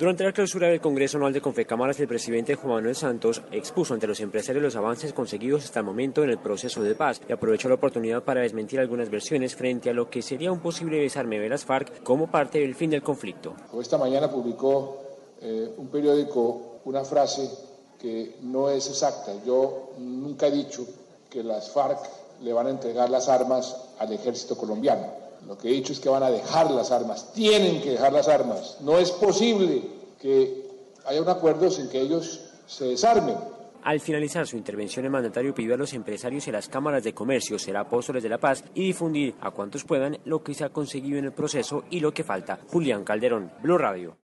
Durante la clausura del Congreso Anual de Confecámaras, el presidente Juan Manuel Santos expuso ante los empresarios los avances conseguidos hasta el momento en el proceso de paz y aprovechó la oportunidad para desmentir algunas versiones frente a lo que sería un posible desarme de las FARC como parte del fin del conflicto. Esta mañana publicó eh, un periódico una frase que no es exacta. Yo nunca he dicho que las FARC le van a entregar las armas al ejército colombiano. Lo que he dicho es que van a dejar las armas, tienen que dejar las armas. No es posible que haya un acuerdo sin que ellos se desarmen. Al finalizar su intervención, el mandatario pidió a los empresarios y las cámaras de comercio ser apóstoles de la paz y difundir a cuantos puedan lo que se ha conseguido en el proceso y lo que falta. Julián Calderón, Blue Radio.